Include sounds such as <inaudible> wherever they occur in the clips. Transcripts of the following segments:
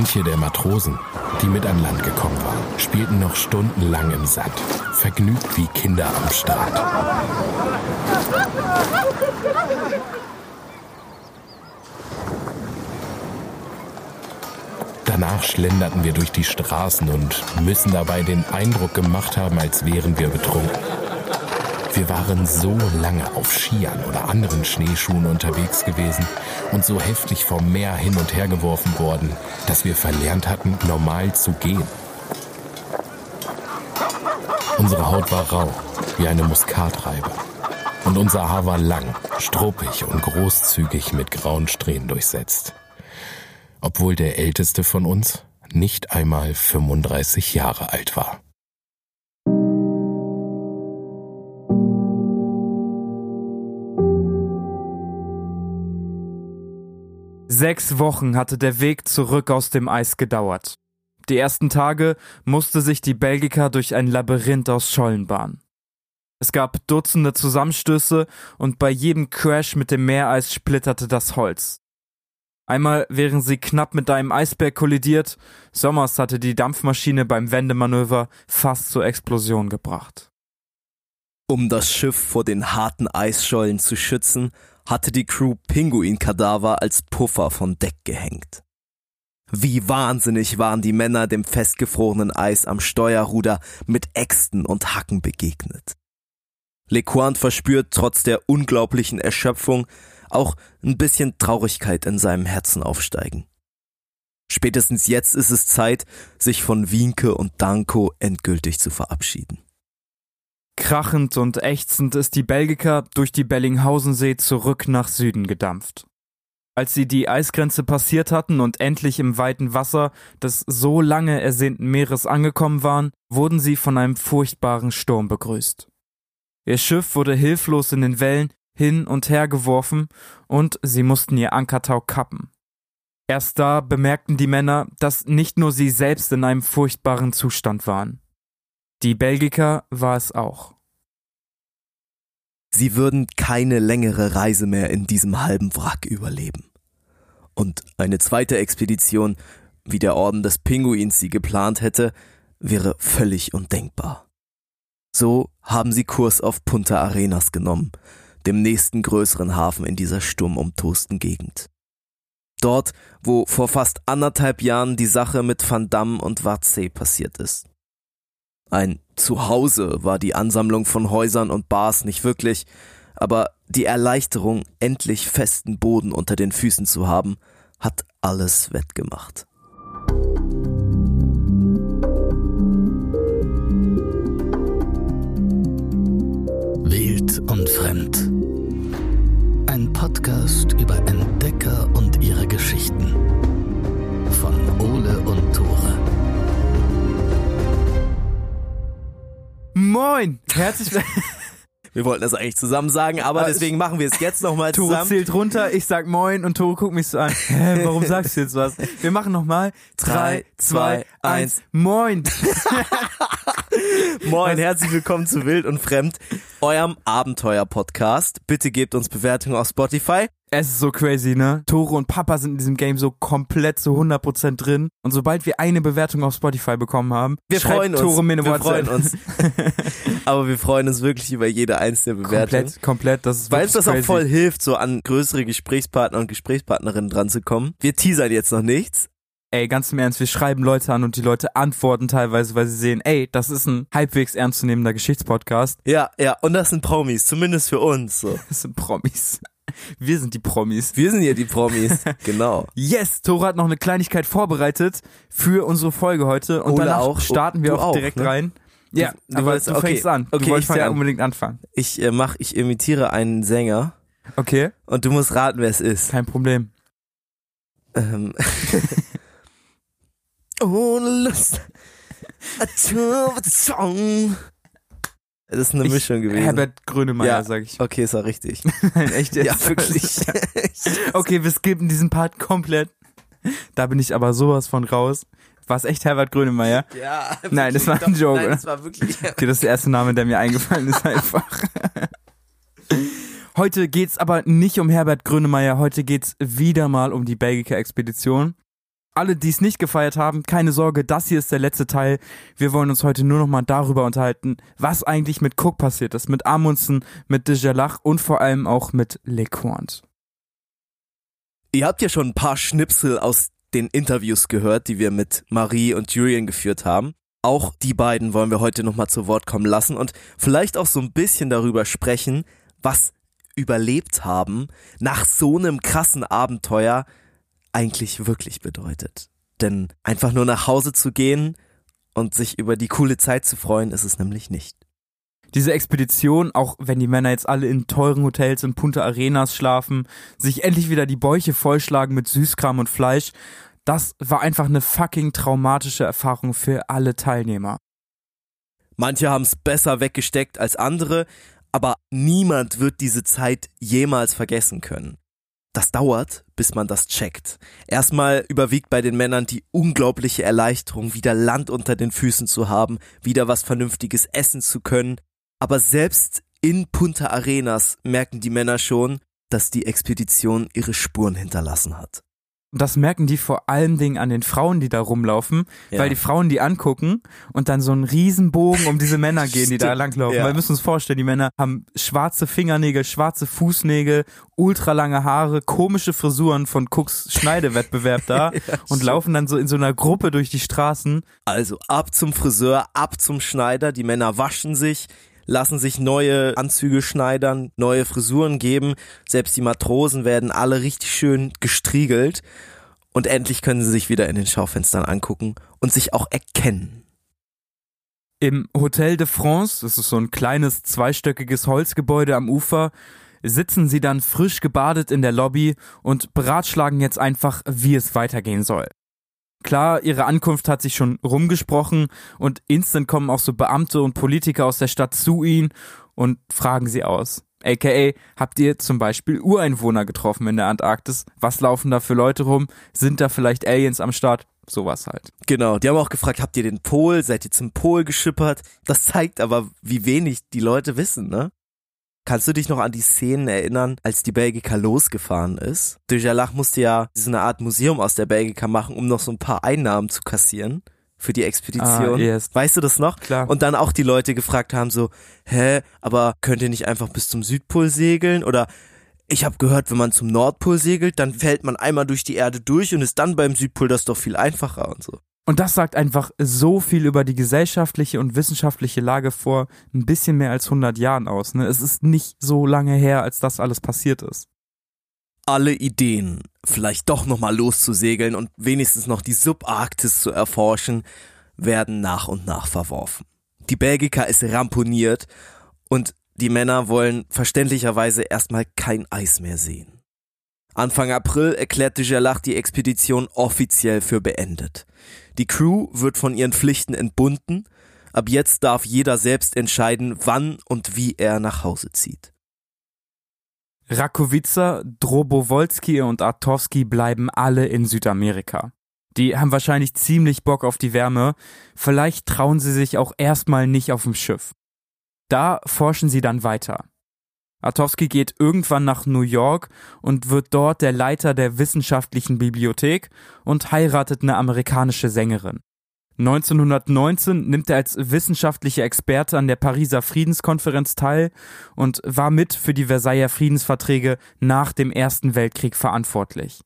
Manche der Matrosen, die mit an Land gekommen waren, spielten noch stundenlang im Sand, vergnügt wie Kinder am Start. Danach schlenderten wir durch die Straßen und müssen dabei den Eindruck gemacht haben, als wären wir betrunken. Wir waren so lange auf Skiern oder anderen Schneeschuhen unterwegs gewesen und so heftig vom Meer hin und her geworfen worden, dass wir verlernt hatten, normal zu gehen. Unsere Haut war rau, wie eine Muskatreibe. Und unser Haar war lang, struppig und großzügig mit grauen Strähnen durchsetzt. Obwohl der älteste von uns nicht einmal 35 Jahre alt war. Sechs Wochen hatte der Weg zurück aus dem Eis gedauert. Die ersten Tage musste sich die Belgica durch ein Labyrinth aus Schollen bahnen. Es gab Dutzende Zusammenstöße und bei jedem Crash mit dem Meereis splitterte das Holz. Einmal wären sie knapp mit einem Eisberg kollidiert, Sommers hatte die Dampfmaschine beim Wendemanöver fast zur Explosion gebracht. Um das Schiff vor den harten Eisschollen zu schützen, hatte die Crew Pinguinkadaver als Puffer von Deck gehängt. Wie wahnsinnig waren die Männer dem festgefrorenen Eis am Steuerruder mit Äxten und Hacken begegnet. Lequant verspürt trotz der unglaublichen Erschöpfung auch ein bisschen Traurigkeit in seinem Herzen aufsteigen. Spätestens jetzt ist es Zeit, sich von Wienke und Danko endgültig zu verabschieden. Krachend und ächzend ist die Belgica durch die Bellinghausensee zurück nach Süden gedampft. Als sie die Eisgrenze passiert hatten und endlich im weiten Wasser des so lange ersehnten Meeres angekommen waren, wurden sie von einem furchtbaren Sturm begrüßt. Ihr Schiff wurde hilflos in den Wellen hin und her geworfen und sie mussten ihr Ankertau kappen. Erst da bemerkten die Männer, dass nicht nur sie selbst in einem furchtbaren Zustand waren. Die Belgica war es auch. Sie würden keine längere Reise mehr in diesem halben Wrack überleben. Und eine zweite Expedition, wie der Orden des Pinguins sie geplant hätte, wäre völlig undenkbar. So haben sie Kurs auf Punta Arenas genommen, dem nächsten größeren Hafen in dieser sturmumtosten Gegend. Dort, wo vor fast anderthalb Jahren die Sache mit Van Damme und Watzee passiert ist. Ein Zuhause war die Ansammlung von Häusern und Bars nicht wirklich, aber die Erleichterung, endlich festen Boden unter den Füßen zu haben, hat alles wettgemacht. Wild und Fremd. Ein Podcast über Entdecker und ihre Geschichten. Moin! Herzlich <laughs> willkommen. Wir wollten das eigentlich zusammen sagen, aber deswegen machen wir es jetzt nochmal Tore zusammen. zählt runter, ich sag Moin und Tore guckt mich so an. Hä, warum <laughs> sagst du jetzt was? Wir machen nochmal. Drei, zwei, eins, Moin! <laughs> Moin, herzlich willkommen zu Wild und Fremd, eurem Abenteuer-Podcast. Bitte gebt uns Bewertungen auf Spotify. Es ist so crazy, ne? Tore und Papa sind in diesem Game so komplett zu 100% drin. Und sobald wir eine Bewertung auf Spotify bekommen haben, Wir freuen uns. Tore mir eine wir WhatsApp. freuen uns. <laughs> Aber wir freuen uns wirklich über jede einzelne Bewertung. Komplett, komplett. Das ist Weil uns wirklich das auch crazy. voll hilft, so an größere Gesprächspartner und Gesprächspartnerinnen dran zu kommen. Wir teasern jetzt noch nichts. Ey, ganz im Ernst, wir schreiben Leute an und die Leute antworten teilweise, weil sie sehen, ey, das ist ein halbwegs ernstzunehmender Geschichtspodcast. Ja, ja, und das sind Promis, zumindest für uns. So. <laughs> Das sind Promis. Wir sind die Promis. Wir sind hier die Promis, <laughs> genau. Yes, Tore hat noch eine Kleinigkeit vorbereitet für unsere Folge heute und Ole danach auch. starten wir auch, direkt ne? rein. Ja, du aber du okay. fängst an. Okay, du wolltest ich ja unbedingt anfangen. Ich äh, mach, ich imitiere einen Sänger Okay, und du musst raten, wer es ist. kein Problem. Ähm. <laughs> Ohne Lust. Do the song. Das ist eine Ich- Mischung gewesen. Herbert Grönemeyer, Ja. sag ich. Okay, ist auch richtig. Nein, <laughs> echt jetzt? ja, wirklich. <laughs> Okay, wir skippen diesen Part komplett. Da bin ich aber sowas von raus. War es echt Herbert Grönemeyer? ja, Nein, das war wirklich, ein doch, Joke, Nein, oder? das war wirklich. Okay, das ist der erste Name, der mir eingefallen ist einfach. Heute geht's aber nicht um Herbert Grönemeyer, heute geht's wieder mal um die Belgica-Expedition. Alle, die es nicht gefeiert haben, keine Sorge, das hier ist der letzte Teil. Wir wollen uns heute nur noch mal darüber unterhalten, was eigentlich mit Cook passiert ist, mit Amundsen, mit de Jalach und vor allem auch mit LeCointe. Ihr habt ja schon ein paar Schnipsel aus den Interviews gehört, die wir mit Marie und Julian geführt haben. Auch die beiden wollen wir heute nochmal zu Wort kommen lassen und vielleicht auch so ein bisschen darüber sprechen, was überlebt haben nach so einem krassen Abenteuer eigentlich wirklich bedeutet. Denn einfach nur nach Hause zu gehen und sich über die coole Zeit zu freuen, ist es nämlich nicht. Diese Expedition, auch wenn die Männer jetzt alle in teuren Hotels und Punta Arenas schlafen, sich endlich wieder die Bäuche vollschlagen mit Süßkram und Fleisch, das war einfach eine fucking traumatische Erfahrung für alle Teilnehmer. Manche haben es besser weggesteckt als andere, aber niemand wird diese Zeit jemals vergessen können. Das dauert, bis man das checkt. Erstmal überwiegt bei den Männern die unglaubliche Erleichterung, wieder Land unter den Füßen zu haben, wieder was Vernünftiges essen zu können. Aber selbst in Punta Arenas merken die Männer schon, dass die Expedition ihre Spuren hinterlassen hat. Das merken die vor allen Dingen an den Frauen, die da rumlaufen, ja. weil die Frauen die angucken und dann so einen Riesenbogen um diese Männer gehen, die da langlaufen. Ja. Weil wir müssen uns vorstellen, die Männer haben schwarze Fingernägel, schwarze Fußnägel, ultralange Haare, komische Frisuren von Cooks Schneidewettbewerb da <laughs> ja, und laufen dann so in so einer Gruppe durch die Straßen. Also ab zum Friseur, ab zum Schneider, die Männer waschen sich, lassen sich neue Anzüge schneidern, neue Frisuren geben. Selbst die Matrosen werden alle richtig schön gestriegelt. Und endlich können sie sich wieder in den Schaufenstern angucken und sich auch erkennen. Im Hotel de France, das ist so ein kleines zweistöckiges Holzgebäude am Ufer, sitzen sie dann frisch gebadet in der Lobby und beratschlagen jetzt einfach, wie es weitergehen soll. Klar, ihre Ankunft hat sich schon rumgesprochen und instant kommen auch so Beamte und Politiker aus der Stadt zu ihnen und fragen sie aus. AKA, habt ihr zum Beispiel Ureinwohner getroffen in der Antarktis? Was laufen da für Leute rum? Sind da vielleicht Aliens am Start? Sowas halt. Genau, die haben auch gefragt, habt ihr den Pol? Seid ihr zum Pol geschippert? Das zeigt aber, wie wenig die Leute wissen, ne? Kannst du dich noch an die Szenen erinnern, als die Belgica losgefahren ist? Dujalach musste ja so eine Art Museum aus der Belgica machen, um noch so ein paar Einnahmen zu kassieren für die Expedition. Ah, yes. Weißt du das noch? Klar. Und dann auch die Leute gefragt haben so, hä, aber könnt ihr nicht einfach bis zum Südpol segeln? Oder ich habe gehört, wenn man zum Nordpol segelt, dann fällt man einmal durch die Erde durch und ist dann beim Südpol das doch viel einfacher und so. Und das sagt einfach so viel über die gesellschaftliche und wissenschaftliche Lage vor ein bisschen mehr als 100 Jahren aus. Ne? Es ist nicht so lange her, als das alles passiert ist. Alle Ideen, vielleicht doch nochmal loszusegeln und wenigstens noch die Subarktis zu erforschen, werden nach und nach verworfen. Die Belgica ist ramponiert und die Männer wollen verständlicherweise erstmal kein Eis mehr sehen. Anfang April erklärte Gerlach die Expedition offiziell für beendet. Die Crew wird von ihren Pflichten entbunden. Ab jetzt darf jeder selbst entscheiden, wann und wie er nach Hause zieht. Rakowica, Drobowolski und Artowski bleiben alle in Südamerika. Die haben wahrscheinlich ziemlich Bock auf die Wärme. Vielleicht trauen sie sich auch erstmal nicht auf dem Schiff. Da forschen sie dann weiter. Artowski geht irgendwann nach New York und wird dort der Leiter der wissenschaftlichen Bibliothek und heiratet eine amerikanische Sängerin. 1919 nimmt er als wissenschaftlicher Experte an der Pariser Friedenskonferenz teil und war mit für die Versailler Friedensverträge nach dem Ersten Weltkrieg verantwortlich.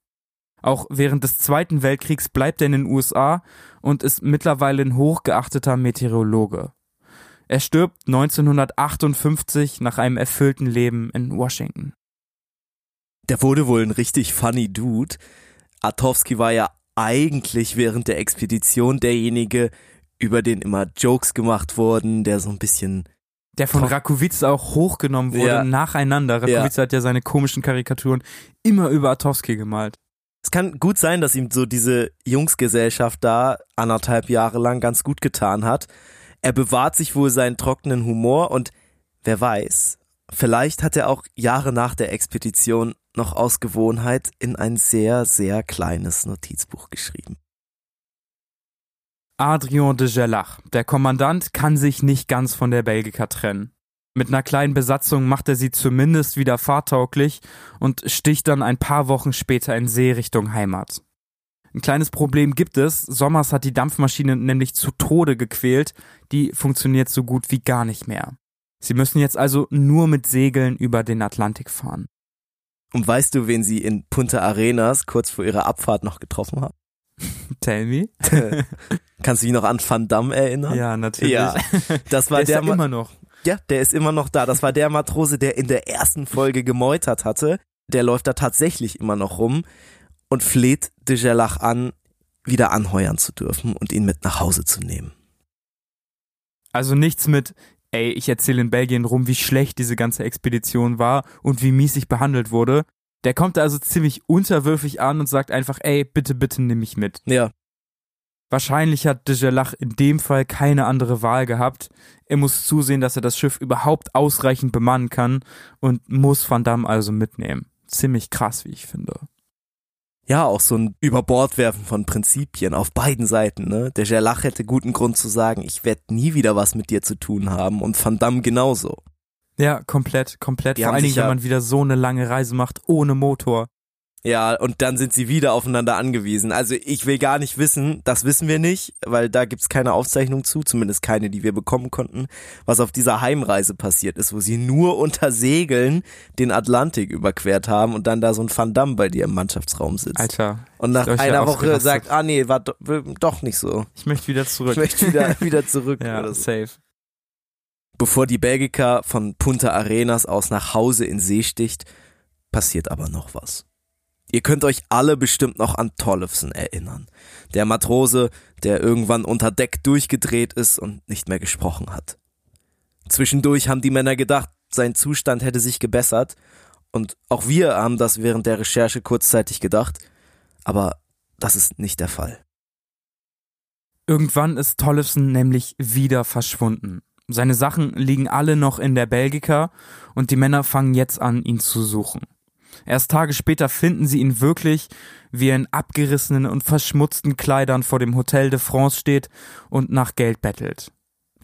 Auch während des Zweiten Weltkriegs bleibt er in den USA und ist mittlerweile ein hochgeachteter Meteorologe. Er stirbt 1958 nach einem erfüllten Leben in Washington. Der wurde wohl ein richtig funny Dude. Artowski war ja eigentlich während der Expedition derjenige, über den immer Jokes gemacht wurden, der so ein bisschen der von Rakowitz auch hochgenommen wurde, ja. nacheinander. Rakowitz ja. hat ja seine komischen Karikaturen immer über Artowski gemalt. Es kann gut sein, dass ihm so diese Jungsgesellschaft da anderthalb Jahre lang ganz gut getan hat. Er bewahrt sich wohl seinen trockenen Humor und wer weiß, vielleicht hat er auch Jahre nach der Expedition noch aus Gewohnheit in ein sehr, sehr kleines Notizbuch geschrieben. Adrien de Gerlach, der Kommandant, kann sich nicht ganz von der Belgica trennen. Mit einer kleinen Besatzung macht er sie zumindest wieder fahrtauglich und sticht dann ein paar Wochen später in See Richtung Heimat. Ein kleines Problem gibt es. Sommers hat die Dampfmaschine nämlich zu Tode gequält. Die funktioniert so gut wie gar nicht mehr. Sie müssen jetzt also nur mit Segeln über den Atlantik fahren. Und weißt du, wen sie in Punta Arenas kurz vor ihrer Abfahrt noch getroffen haben? <laughs> Tell me. <laughs> Kannst du dich noch an Van Damme erinnern? Ja, natürlich. Ja, das war der, der, immer noch. Ja, der ist immer noch da. Das war der Matrose, der in der ersten Folge gemeutert hatte. Der läuft da tatsächlich immer noch rum und fleht de Gerlach an, wieder anheuern zu dürfen und ihn mit nach Hause zu nehmen. Also nichts mit, ey, ich erzähle in Belgien rum, wie schlecht diese ganze Expedition war und wie mies ich behandelt wurde. Der kommt da also ziemlich unterwürfig an und sagt einfach, ey, bitte, bitte nimm mich mit. Ja. Wahrscheinlich hat de Gerlach in dem Fall keine andere Wahl gehabt. Er muss zusehen, dass er das Schiff überhaupt ausreichend bemannen kann und muss Van Damme also mitnehmen. Ziemlich krass, wie ich finde. Ja, auch so ein Überbordwerfen von Prinzipien auf beiden Seiten, ne? Der Gerlach hätte guten Grund zu sagen, ich werde nie wieder was mit dir zu tun haben und Van Damme genauso. Ja, komplett, komplett. Die Vor allen Dingen, ja- wenn man wieder so eine lange Reise macht ohne Motor. Ja, und dann sind sie wieder aufeinander angewiesen. Also ich will gar nicht wissen, das wissen wir nicht, weil da gibt's keine Aufzeichnung zu, zumindest keine, die wir bekommen konnten, was auf dieser Heimreise passiert ist, wo sie nur unter Segeln den Atlantik überquert haben und dann da so ein Van Damme bei dir im Mannschaftsraum sitzt. Alter, und nach einer Woche sagt, ah nee, war do, doch nicht so. ich möchte wieder zurück. Ich möchte wieder, <laughs> wieder zurück. ja, oder so. safe. Bevor die Belgica von Punta Arenas aus nach Hause in See sticht, passiert aber noch was. Ihr könnt euch alle bestimmt noch an Tollefsen erinnern. Der Matrose, der irgendwann unter Deck durchgedreht ist und nicht mehr gesprochen hat. Zwischendurch haben die Männer gedacht, sein Zustand hätte sich gebessert. Und auch wir haben das während der Recherche kurzzeitig gedacht. Aber das ist nicht der Fall. Irgendwann ist Tollefson nämlich wieder verschwunden. Seine Sachen liegen alle noch in der Belgica und die Männer fangen jetzt an, ihn zu suchen. Erst Tage später finden sie ihn wirklich, wie er in abgerissenen und verschmutzten Kleidern vor dem Hotel de France steht und nach Geld bettelt.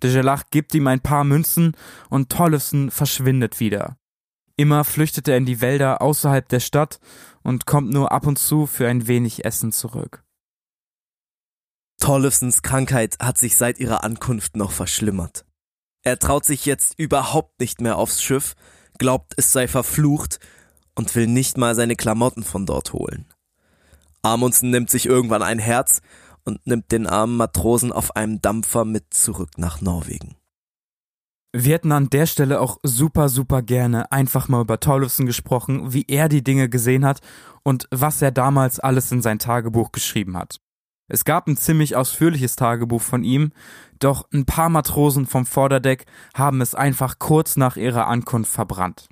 De Gerlach gibt ihm ein paar Münzen und Tollefson verschwindet wieder. Immer flüchtet er in die Wälder außerhalb der Stadt und kommt nur ab und zu für ein wenig Essen zurück. Tollefsons Krankheit hat sich seit ihrer Ankunft noch verschlimmert. Er traut sich jetzt überhaupt nicht mehr aufs Schiff, glaubt es sei verflucht und will nicht mal seine Klamotten von dort holen. Amundsen nimmt sich irgendwann ein Herz und nimmt den armen Matrosen auf einem Dampfer mit zurück nach Norwegen. Wir hätten an der Stelle auch super, super gerne einfach mal über Tollefson gesprochen, wie er die Dinge gesehen hat und was er damals alles in sein Tagebuch geschrieben hat. Es gab ein ziemlich ausführliches Tagebuch von ihm, doch ein paar Matrosen vom Vorderdeck haben es einfach kurz nach ihrer Ankunft verbrannt.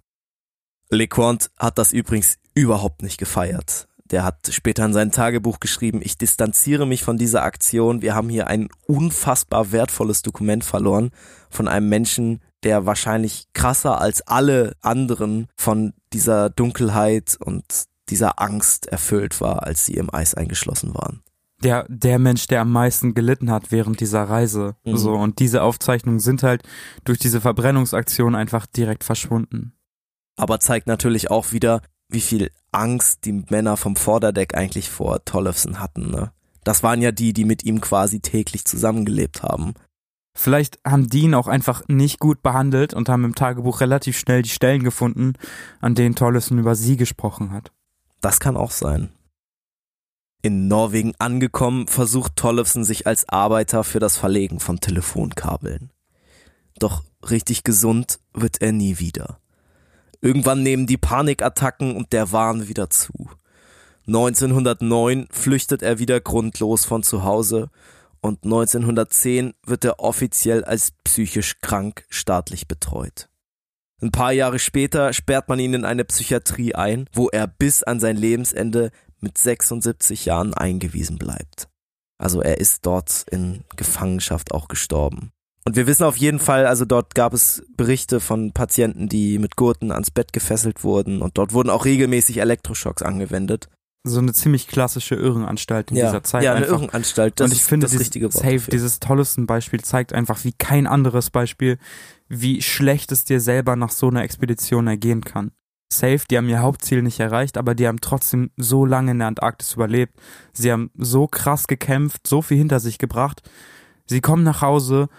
LeCointe hat das übrigens überhaupt nicht gefeiert. Der hat später in sein Tagebuch geschrieben, ich distanziere mich von dieser Aktion. Wir haben hier ein unfassbar wertvolles Dokument verloren von einem Menschen, der wahrscheinlich krasser als alle anderen von dieser Dunkelheit und dieser Angst erfüllt war, als sie im Eis eingeschlossen waren. Der, der Mensch, der am meisten gelitten hat während dieser Reise. Mhm. So, und diese Aufzeichnungen sind halt durch diese Verbrennungsaktion einfach direkt verschwunden. Aber zeigt natürlich auch wieder, wie viel Angst die Männer vom Vorderdeck eigentlich vor Tollefsen hatten. Ne? Das waren ja die, die mit ihm quasi täglich zusammengelebt haben. Vielleicht haben die ihn auch einfach nicht gut behandelt und haben im Tagebuch relativ schnell die Stellen gefunden, an denen Tollefson über sie gesprochen hat. Das kann auch sein. In Norwegen angekommen, versucht Tollefsen sich als Arbeiter für das Verlegen von Telefonkabeln. Doch richtig gesund wird er nie wieder. Irgendwann nehmen die Panikattacken und der Wahn wieder zu. 1909 flüchtet er wieder grundlos von zu Hause und 1910 wird er offiziell als psychisch krank staatlich betreut. Ein paar Jahre später sperrt man ihn in eine Psychiatrie ein, wo er bis an sein Lebensende mit 76 Jahren eingewiesen bleibt. Also er ist dort in Gefangenschaft auch gestorben. Und wir wissen auf jeden Fall, also dort gab es Berichte von Patienten, die mit Gurten ans Bett gefesselt wurden und dort wurden auch regelmäßig Elektroschocks angewendet. So eine ziemlich klassische Irrenanstalt in ja, dieser Zeit. ja, eine einfach. Irrenanstalt. Das und ich ist finde, das dieses, richtige Wort. safe, dafür. dieses Tollefson-Beispiel zeigt einfach wie kein anderes Beispiel, wie schlecht es dir selber nach so einer Expedition ergehen kann. safe, die haben ihr Hauptziel nicht erreicht, aber die haben trotzdem so lange in der Antarktis überlebt. Sie haben so krass gekämpft, so viel hinter sich gebracht. Sie kommen nach Hause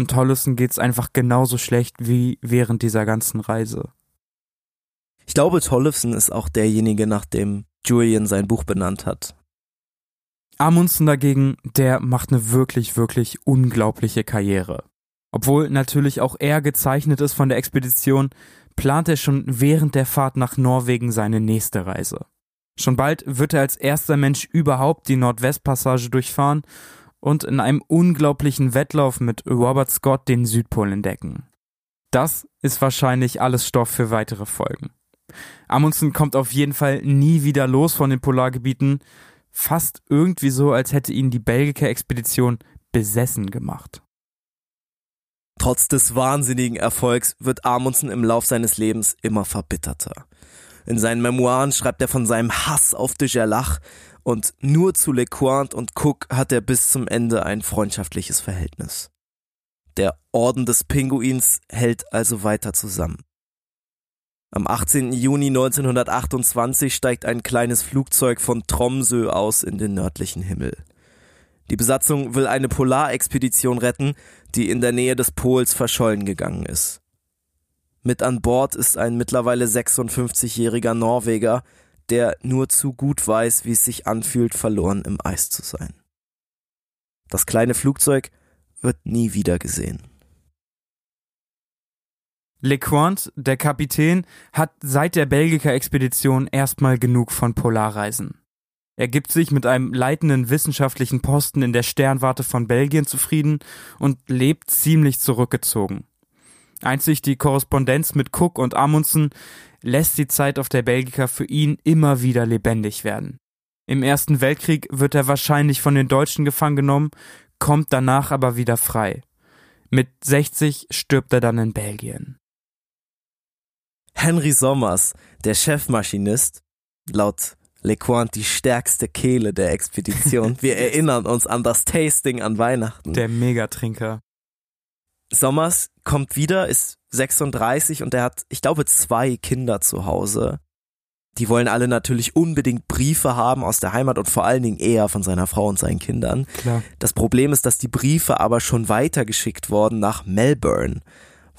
und Tollison geht's einfach genauso schlecht wie während dieser ganzen Reise. Ich glaube, Tollefson ist auch derjenige, nach dem Julian sein Buch benannt hat. Amundsen dagegen, der macht eine wirklich, wirklich unglaubliche Karriere. Obwohl natürlich auch er gezeichnet ist von der Expedition, plant er schon während der Fahrt nach Norwegen seine nächste Reise. Schon bald wird er als erster Mensch überhaupt die Nordwestpassage durchfahren und in einem unglaublichen Wettlauf mit Robert Scott den Südpol entdecken. Das ist wahrscheinlich alles Stoff für weitere Folgen. Amundsen kommt auf jeden Fall nie wieder los von den Polargebieten, fast irgendwie so, als hätte ihn die Belgica-Expedition besessen gemacht. Trotz des wahnsinnigen Erfolgs wird Amundsen im Lauf seines Lebens immer verbitterter. In seinen Memoiren schreibt er von seinem Hass auf de Gerlach und nur zu LeCointe und Cook hat er bis zum Ende ein freundschaftliches Verhältnis. Der Orden des Pinguins hält also weiter zusammen. Am 18. Juni 1928 steigt ein kleines Flugzeug von Tromsø aus in den nördlichen Himmel. Die Besatzung will eine Polarexpedition retten, die in der Nähe des Pols verschollen gegangen ist. Mit an Bord ist ein mittlerweile 56-jähriger Norweger, der nur zu gut weiß, wie es sich anfühlt, verloren im Eis zu sein. Das kleine Flugzeug wird nie wieder gesehen. LeQuant, der Kapitän, hat seit der Belgica-Expedition erstmal genug von Polarreisen. Er gibt sich mit einem leitenden wissenschaftlichen Posten in der Sternwarte von Belgien zufrieden und lebt ziemlich zurückgezogen. Einzig die Korrespondenz mit Cook und Amundsen lässt die Zeit auf der Belgica für ihn immer wieder lebendig werden. Im Ersten Weltkrieg wird er wahrscheinlich von den Deutschen gefangen genommen, kommt danach aber wieder frei. Mit 60 stirbt er dann in Belgien. Henry Sommers, der Chefmaschinist, laut LeQuant die stärkste Kehle der Expedition. <laughs> Wir erinnern uns an das Tasting an Weihnachten. Der Megatrinker. Sommers kommt wieder, ist 36 und er hat, ich glaube, zwei Kinder zu Hause. Die wollen alle natürlich unbedingt Briefe haben aus der Heimat und vor allen Dingen er von seiner Frau und seinen Kindern. Klar. Das Problem ist, dass die Briefe aber schon weitergeschickt wurden nach Melbourne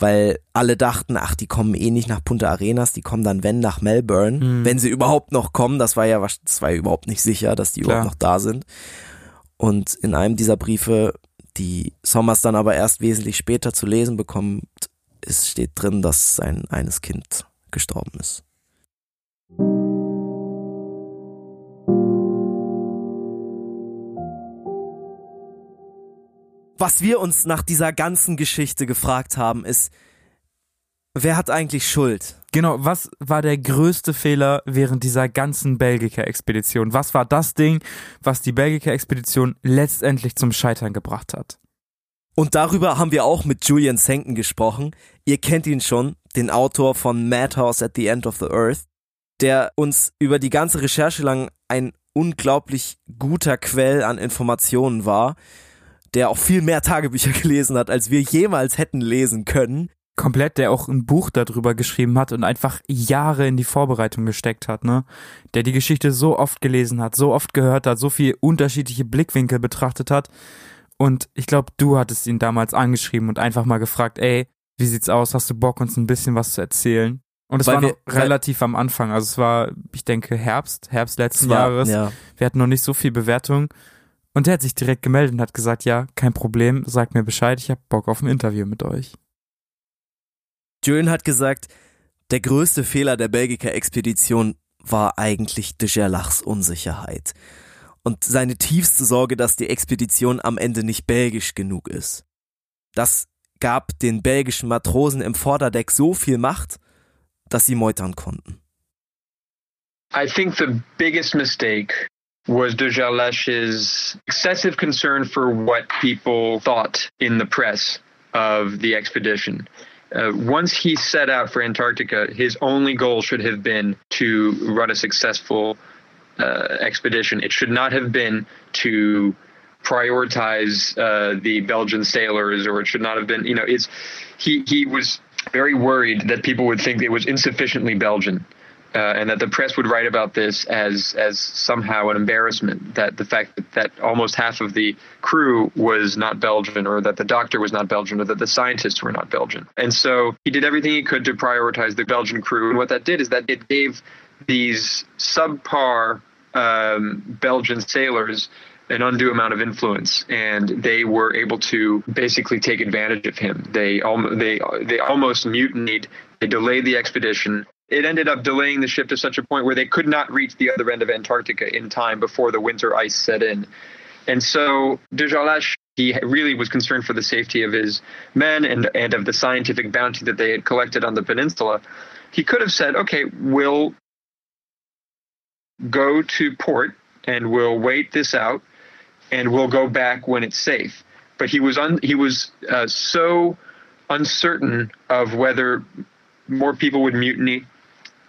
weil alle dachten, ach, die kommen eh nicht nach Punta Arenas, die kommen dann wenn nach Melbourne, mhm. wenn sie überhaupt noch kommen. Das war ja, das war ja überhaupt nicht sicher, dass die Klar. überhaupt noch da sind. Und in einem dieser Briefe, die Sommers dann aber erst wesentlich später zu lesen bekommt, es steht drin, dass sein eines Kind gestorben ist. was wir uns nach dieser ganzen Geschichte gefragt haben, ist, wer hat eigentlich Schuld? Genau, was war der größte Fehler während dieser ganzen Belgica-Expedition? Was war das Ding, was die Belgica-Expedition letztendlich zum Scheitern gebracht hat? Und darüber haben wir auch mit Julian Senken gesprochen. Ihr kennt ihn schon, den Autor von Madhouse at the End of the Earth, der uns über die ganze Recherche lang ein unglaublich guter Quell an Informationen war der auch viel mehr Tagebücher <laughs> gelesen hat, als wir jemals hätten lesen können. Komplett, der auch ein Buch darüber geschrieben hat und einfach Jahre in die Vorbereitung gesteckt hat, ne? Der die Geschichte so oft gelesen hat, so oft gehört hat, so viele unterschiedliche Blickwinkel betrachtet hat. Und ich glaube, du hattest ihn damals angeschrieben und einfach mal gefragt, ey, wie sieht's aus? Hast du Bock, uns ein bisschen was zu erzählen? Und es war wir, relativ am Anfang. Also es war, ich denke, Herbst, Herbst letzten war, Jahres. Ja. Wir hatten noch nicht so viel Bewertung. Und der hat sich direkt gemeldet und hat gesagt, ja, kein Problem, sagt mir Bescheid, ich hab Bock auf ein Interview mit euch. Julian hat gesagt, der größte Fehler der Belgica-Expedition war eigentlich de Gerlachs Unsicherheit und seine tiefste Sorge, dass die Expedition am Ende nicht belgisch genug ist. Das gab den belgischen Matrosen im Vorderdeck so viel Macht, dass sie meutern konnten. I think the biggest mistake was de Gerlach's excessive concern for what people thought in the press of the expedition. Uh, once he set out for Antarctica, his only goal should have been to run a successful uh, expedition. It should not have been to prioritize uh, the Belgian sailors, or it should not have been. You know, it's he he was very worried that people would think it was insufficiently Belgian. Uh, and that the press would write about this as as somehow an embarrassment that the fact that, that almost half of the crew was not Belgian or that the doctor was not Belgian or that the scientists were not Belgian. And so he did everything he could to prioritize the Belgian crew. And what that did is that it gave these subpar um, Belgian sailors an undue amount of influence, and they were able to basically take advantage of him. They they they almost mutinied. They delayed the expedition. It ended up delaying the ship to such a point where they could not reach the other end of Antarctica in time before the winter ice set in. And so de Jarlache, he really was concerned for the safety of his men and, and of the scientific bounty that they had collected on the peninsula. He could have said, okay, we'll go to port and we'll wait this out and we'll go back when it's safe. But he was un, he was uh, so uncertain of whether more people would mutiny,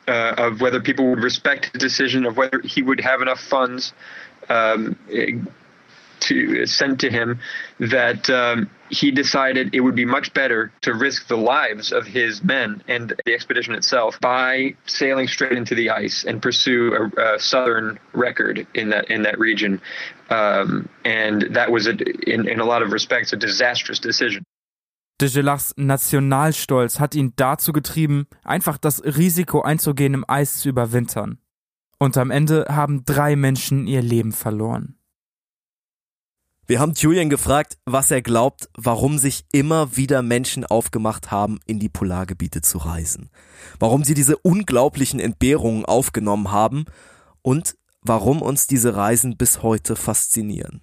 uh, of whether people would respect his decision, of whether he would have enough funds um, to sent to him that um, he decided it would be much better to risk the lives of his men and the expedition itself by sailing straight into the ice and pursue a, a southern record in that in that region. Um, and that was, a, in, in a lot of respects, a disastrous decision. De Gelachs Nationalstolz hat ihn dazu getrieben, einfach das Risiko einzugehen, im Eis zu überwintern. Und am Ende haben drei Menschen ihr Leben verloren. Wir haben Julian gefragt, was er glaubt, warum sich immer wieder Menschen aufgemacht haben, in die Polargebiete zu reisen. Warum sie diese unglaublichen Entbehrungen aufgenommen haben und warum uns diese Reisen bis heute faszinieren.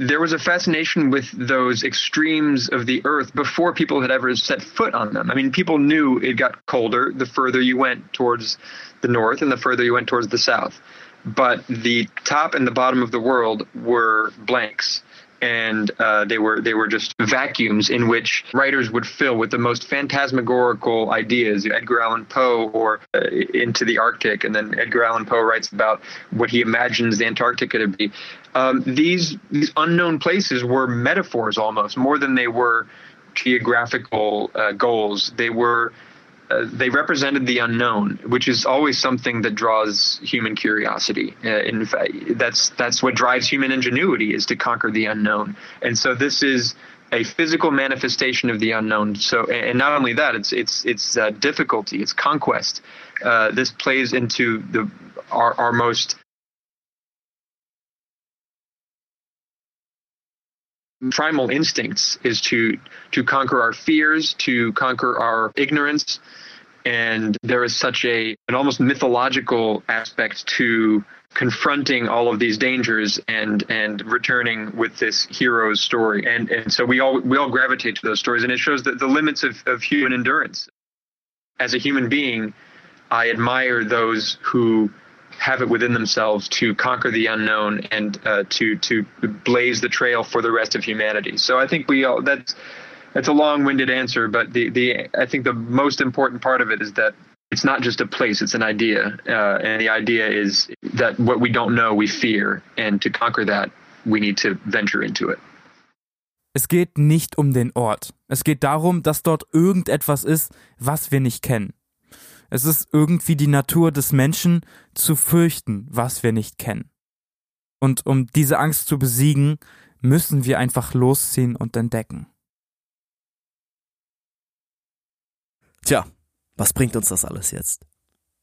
There was a fascination with those extremes of the earth before people had ever set foot on them. I mean, people knew it got colder the further you went towards the north and the further you went towards the south. but the top and the bottom of the world were blanks and uh, they were they were just vacuums in which writers would fill with the most phantasmagorical ideas. Edgar Allan Poe or uh, into the Arctic, and then Edgar Allan Poe writes about what he imagines the Antarctica to be. Um, these these unknown places were metaphors almost more than they were geographical uh, goals. They were uh, they represented the unknown, which is always something that draws human curiosity. Uh, in fact, that's that's what drives human ingenuity is to conquer the unknown. And so this is a physical manifestation of the unknown. So, and not only that, it's it's it's uh, difficulty, it's conquest. Uh, this plays into the our, our most primal instincts is to to conquer our fears, to conquer our ignorance, and there is such a an almost mythological aspect to confronting all of these dangers and and returning with this hero's story. And and so we all we all gravitate to those stories and it shows that the limits of, of human endurance. As a human being i admire those who have it within themselves to conquer the unknown and uh, to to blaze the trail for the rest of humanity. So I think we all that's that's a long-winded answer, but the the I think the most important part of it is that it's not just a place; it's an idea, uh, and the idea is that what we don't know we fear, and to conquer that we need to venture into it. Es geht nicht um den Ort. Es geht darum, dass dort irgendetwas ist, was wir nicht kennen. Es ist irgendwie die Natur des Menschen zu fürchten, was wir nicht kennen. Und um diese Angst zu besiegen, müssen wir einfach losziehen und entdecken. Tja, was bringt uns das alles jetzt?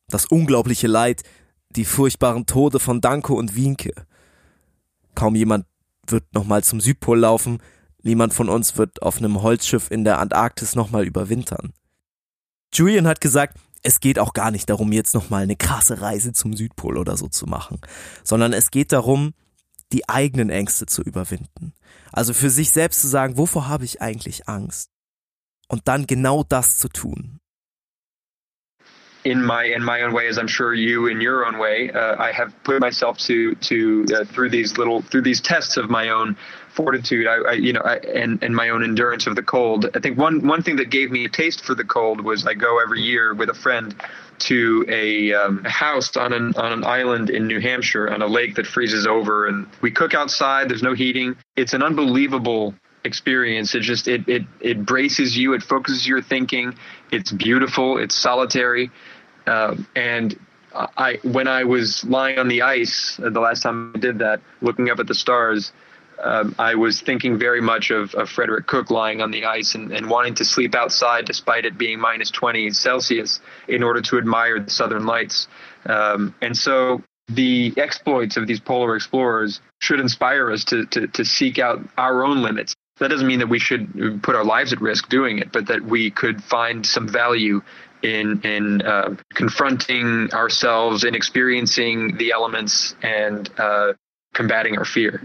Das unglaubliche Leid, die furchtbaren Tode von Danko und Wienke. Kaum jemand wird nochmal zum Südpol laufen, niemand von uns wird auf einem Holzschiff in der Antarktis nochmal überwintern. Julian hat gesagt, es geht auch gar nicht darum, jetzt nochmal eine krasse Reise zum Südpol oder so zu machen, sondern es geht darum, die eigenen Ängste zu überwinden. Also für sich selbst zu sagen, wovor habe ich eigentlich Angst? Und dann genau das zu tun. in my in my own way, as I'm sure you in your own way, uh, I have put myself to to uh, through these little through these tests of my own fortitude, I, I you know, I, and and my own endurance of the cold. I think one one thing that gave me a taste for the cold was I go every year with a friend to a, um, a house on an on an island in New Hampshire on a lake that freezes over, and we cook outside. There's no heating. It's an unbelievable experience. It just it it it braces you. It focuses your thinking. It's beautiful. It's solitary, uh, and I when I was lying on the ice the last time I did that, looking up at the stars. Um, I was thinking very much of, of Frederick Cook lying on the ice and, and wanting to sleep outside despite it being minus 20 Celsius in order to admire the southern lights. Um, and so the exploits of these polar explorers should inspire us to, to, to seek out our own limits. That doesn't mean that we should put our lives at risk doing it, but that we could find some value in in uh, confronting ourselves and experiencing the elements and uh, combating our fear.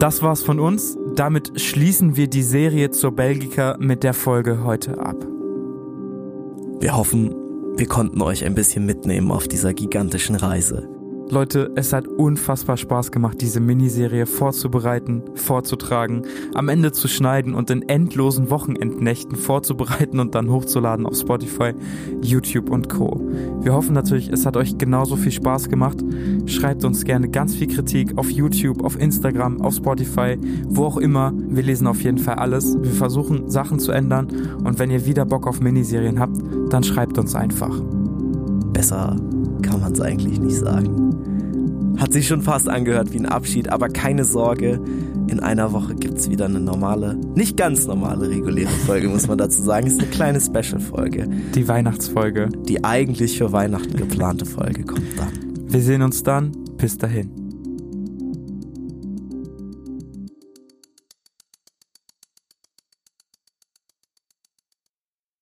Das war's von uns. Damit schließen wir die Serie zur Belgica mit der Folge heute ab. Wir hoffen, wir konnten euch ein bisschen mitnehmen auf dieser gigantischen Reise. Leute, es hat unfassbar Spaß gemacht, diese Miniserie vorzubereiten, vorzutragen, am Ende zu schneiden und in endlosen Wochenendnächten vorzubereiten und dann hochzuladen auf Spotify, YouTube und Co. Wir hoffen natürlich, es hat euch genauso viel Spaß gemacht. Schreibt uns gerne ganz viel Kritik auf YouTube, auf Instagram, auf Spotify, wo auch immer. Wir lesen auf jeden Fall alles. Wir versuchen Sachen zu ändern und wenn ihr wieder Bock auf Miniserien habt, dann schreibt uns einfach. Besser kann man es eigentlich nicht sagen. Hat sich schon fast angehört wie ein Abschied, aber keine Sorge, in einer Woche gibt es wieder eine normale, nicht ganz normale reguläre Folge, muss man dazu sagen. Es ist eine kleine Special-Folge. Die Weihnachtsfolge. Die eigentlich für Weihnachten geplante Folge kommt dann. Wir sehen uns dann. Bis dahin.